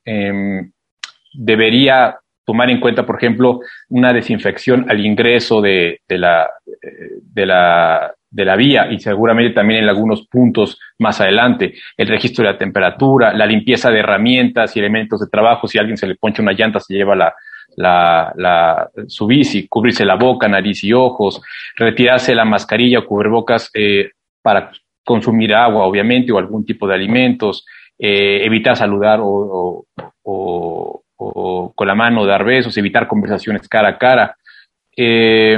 debería tomar en cuenta, por ejemplo, una desinfección al ingreso de, la, de, la, de la vía y seguramente también en algunos puntos más adelante, el registro de la temperatura, la limpieza de herramientas y elementos de trabajo, si a alguien se le poncha una llanta, se lleva la, su bici, cubrirse la boca, nariz y ojos, retirarse la mascarilla o cubrebocas eh, para consumir agua, obviamente, o algún tipo de alimentos, eh, evitar saludar o o con la mano, dar besos, evitar conversaciones cara a cara, eh,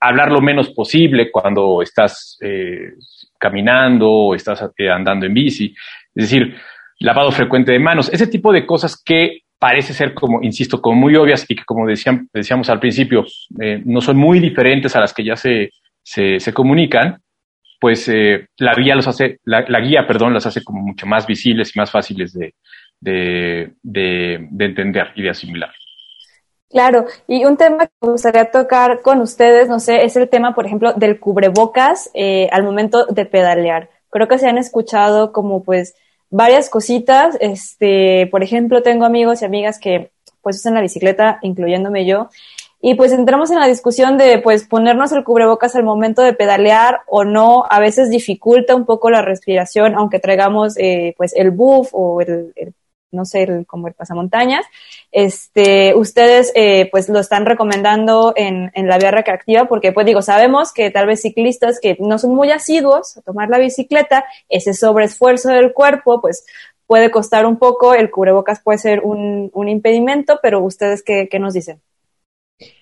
hablar lo menos posible cuando estás eh, caminando o estás eh, andando en bici, es decir, lavado frecuente de manos, ese tipo de cosas que parece ser como, insisto, como muy obvias y que como decían, decíamos al principio, eh, no son muy diferentes a las que ya se, se, se comunican, pues la guía los hace, la, la, guía, perdón, las hace como mucho más visibles y más fáciles de, de, de, de entender y de asimilar. Claro, y un tema que me gustaría tocar con ustedes, no sé, es el tema, por ejemplo, del cubrebocas eh, al momento de pedalear. Creo que se han escuchado como pues varias cositas, este, por ejemplo, tengo amigos y amigas que pues usan la bicicleta, incluyéndome yo, y pues entramos en la discusión de pues ponernos el cubrebocas al momento de pedalear o no, a veces dificulta un poco la respiración, aunque traigamos eh, pues el buff o el, no sé, el, como el pasamontañas. Este, ustedes eh, pues lo están recomendando en, en la vía recreativa porque pues digo, sabemos que tal vez ciclistas que no son muy asiduos a tomar la bicicleta, ese sobreesfuerzo del cuerpo pues puede costar un poco, el cubrebocas puede ser un, un impedimento, pero ustedes qué, qué nos dicen?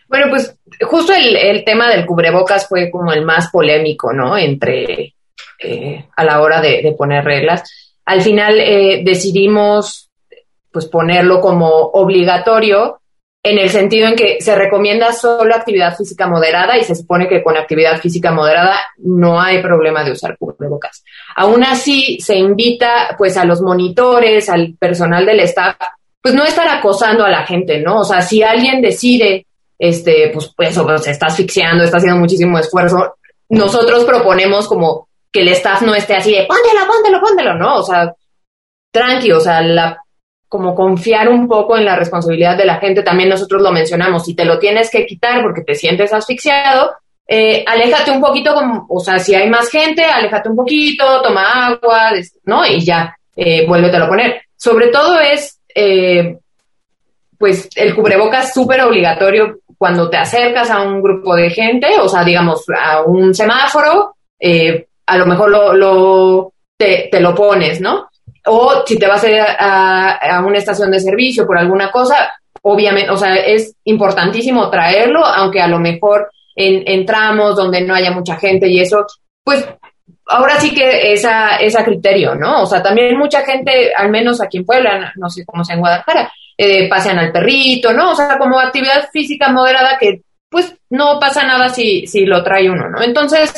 Bueno, pues justo el, tema del cubrebocas fue como el más polémico, ¿no? Entre eh, a la hora de, poner reglas. Al final eh, decidimos pues ponerlo como obligatorio en el sentido en que se recomienda solo actividad física moderada y se supone que con actividad física moderada no hay problema de usar cubrebocas. Aún así, se invita pues a los monitores, al personal del staff, pues no estar acosando a la gente, ¿no? O sea, si alguien decide este, pues, pues, pues, se está asfixiando, está haciendo muchísimo esfuerzo. Nosotros proponemos como que el staff no esté así de póntelo, póntelo, póntelo, ¿no? O sea, tranqui, o sea, la, como confiar un poco en la responsabilidad de la gente, también nosotros lo mencionamos, si te lo tienes que quitar porque te sientes asfixiado, eh, aléjate un poquito, o sea, si hay más gente, aléjate un poquito, toma agua, ¿no? Y ya, eh, vuélvetelo a poner. Sobre todo es, eh, pues, el cubrebocas súper obligatorio cuando te acercas a un grupo de gente, o sea, digamos, a un semáforo, eh, a lo mejor lo, te, lo pones, ¿no? O si te vas a, a, a, una estación de servicio por alguna cosa, obviamente, o sea, es importantísimo traerlo, aunque a lo mejor en, en tramos donde no haya mucha gente y eso, pues ahora sí que es a, es a criterio, ¿no? O sea, también mucha gente, al menos aquí en Puebla, no sé cómo sea en Guadalajara, eh, pasean al perrito, ¿no? O sea, como actividad física moderada que pues no pasa nada si, si lo trae uno, ¿no? Entonces,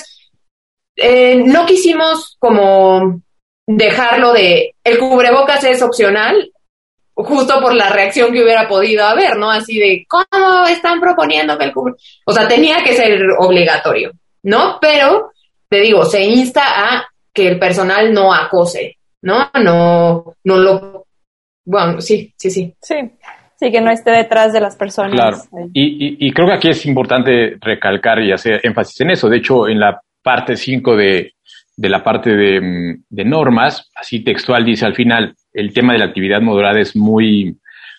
eh, no quisimos como dejarlo de el cubrebocas es opcional, justo por la reacción que hubiera podido haber, ¿no? Así de, ¿cómo están proponiendo que el cubrebocas? O sea, tenía que ser obligatorio, ¿no? Pero, te digo, se insta a que el personal no acose, ¿no? No, no lo bueno, sí, sí, sí. Sí, sí, que no esté detrás de las personas. Claro. Y, y, creo que aquí es importante recalcar y hacer énfasis en eso. De hecho, en la parte 5 de, de, la parte de, de, normas, así textual dice al final, el tema de la actividad moderada es muy,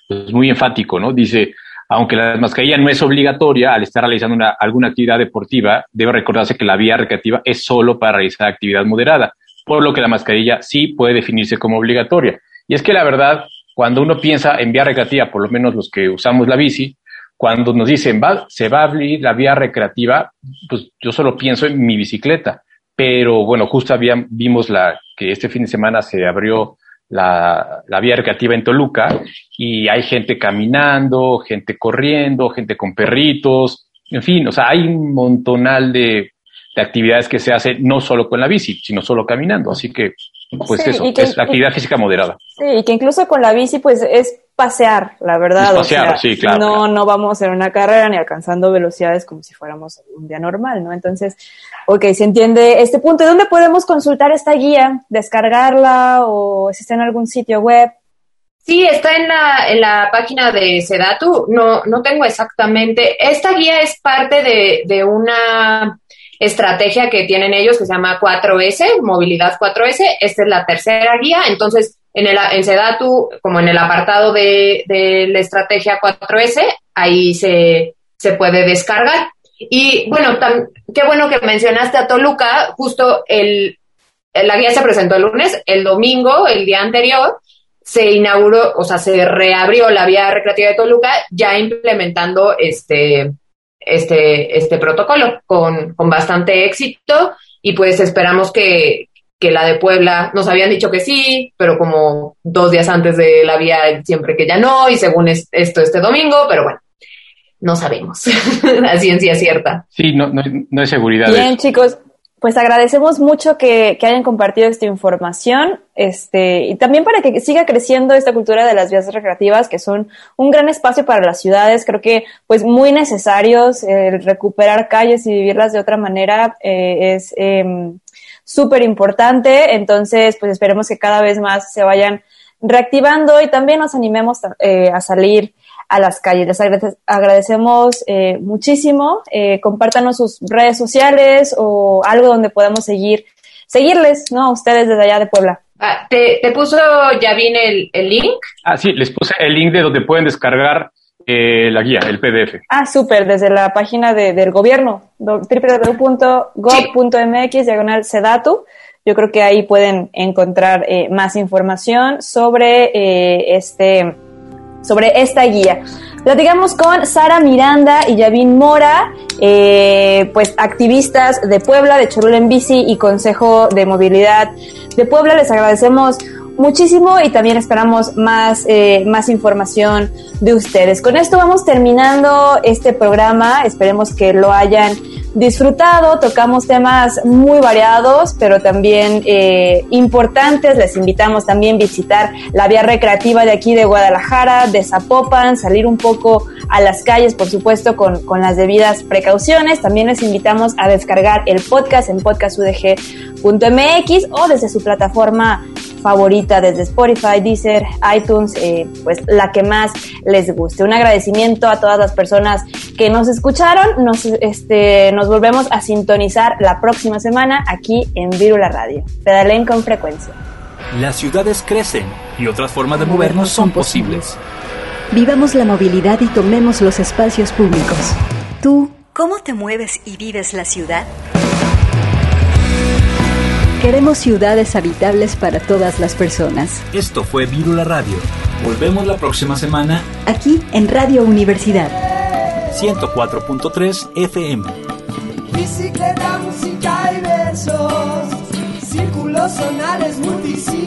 pues muy enfático, ¿no? Dice, aunque la mascarilla no es obligatoria al estar realizando una, alguna actividad deportiva, debe recordarse que la vía recreativa es solo para realizar actividad moderada, por lo que la mascarilla sí puede definirse como obligatoria. Y es que la verdad, cuando uno piensa en vía recreativa, por lo menos los que usamos la bici, cuando nos dicen va, se va a abrir la vía recreativa, pues yo solo pienso en mi bicicleta. Pero bueno, justo había, vimos la, que este fin de semana se abrió la, la, vía recreativa en Toluca y hay gente caminando, gente corriendo, gente con perritos, en fin, o sea, hay un montonal de, de actividades que se hacen no solo con la bici, sino solo caminando. Así que pues eso, es la actividad física moderada. Sí, y que incluso con la bici, pues es pasear, la verdad. pasear, sí, claro. No, no vamos a hacer una carrera ni alcanzando velocidades como si fuéramos un día normal, ¿no? Entonces, ok, se entiende este punto. ¿Dónde podemos consultar esta guía? ¿Descargarla o está en algún sitio web? Sí, está en la, en la página de Sedatu. No, no tengo exactamente. Esta guía es parte de, de una estrategia que tienen ellos que se llama 4S, movilidad 4S. Esta es la tercera guía. Entonces, en, el, en Sedatu, como en el apartado de, de la estrategia 4S, ahí se, se puede descargar. Y bueno, qué bueno que mencionaste a Toluca, justo el, la guía se presentó el lunes, el domingo, el día anterior, se inauguró, o sea, se reabrió la vía recreativa de Toluca, ya implementando este, este, este protocolo con, con bastante éxito y pues esperamos que, que la de Puebla nos habían dicho que sí, pero como dos días antes de la vía siempre que ya no, y según es, esto este domingo, pero bueno, no sabemos la ciencia cierta. Sí, no, no, no hay seguridad. Bien, chicos, pues agradecemos mucho que, que, hayan compartido esta información, este, y también para que siga creciendo esta cultura de las vías recreativas, que son un gran espacio para las ciudades, creo que pues muy necesarios, el recuperar calles y vivirlas de otra manera eh, es eh, súper importante, entonces pues esperemos que cada vez más se vayan reactivando y también nos animemos eh, a salir a las calles. Les agradecemos eh, muchísimo. Eh, compártanos sus redes sociales o algo donde podamos seguir, seguirles, ¿no? Ustedes desde allá de Puebla. Ah, ¿te, ¿te, puso Yavin el, el link? Ah, sí, les puse el link de donde pueden descargar eh, la guía, el PDF. Ah, súper, desde la página de, del gobierno, www.gov.mx, diagonal sedatu. Yo creo que ahí pueden encontrar eh, más información sobre eh, este sobre esta guía. Platicamos con Sara Miranda y Yavin Mora, eh, pues activistas de Puebla, de Cholula en Bici y Consejo de Movilidad de Puebla. Les agradecemos muchísimo y también esperamos más, eh, más información de ustedes. Con esto vamos terminando este programa. Esperemos que lo hayan disfrutado. Tocamos temas muy variados, pero también eh, importantes. Les invitamos también a visitar la vía recreativa de aquí de Guadalajara, de Zapopan, salir un poco a las calles, por supuesto, con, con las debidas precauciones. También les invitamos a descargar el podcast en podcastudg.mx o desde su plataforma favorita desde Spotify, Deezer, iTunes, eh, pues la que más les guste. Un agradecimiento a todas las personas que nos escucharon. Nos, este, nos volvemos a sintonizar la próxima semana aquí en Virula Radio. Pedalen con frecuencia. Las ciudades crecen y otras formas de movernos son posibles. Vivamos la movilidad y tomemos los espacios públicos. ¿Tú cómo te mueves y vives la ciudad? Queremos ciudades habitables para todas las personas. Esto fue Virula Radio. Volvemos la próxima semana aquí en Radio Universidad 104.3 FM. Bicicleta, música y versos, círculos sonales multisílabos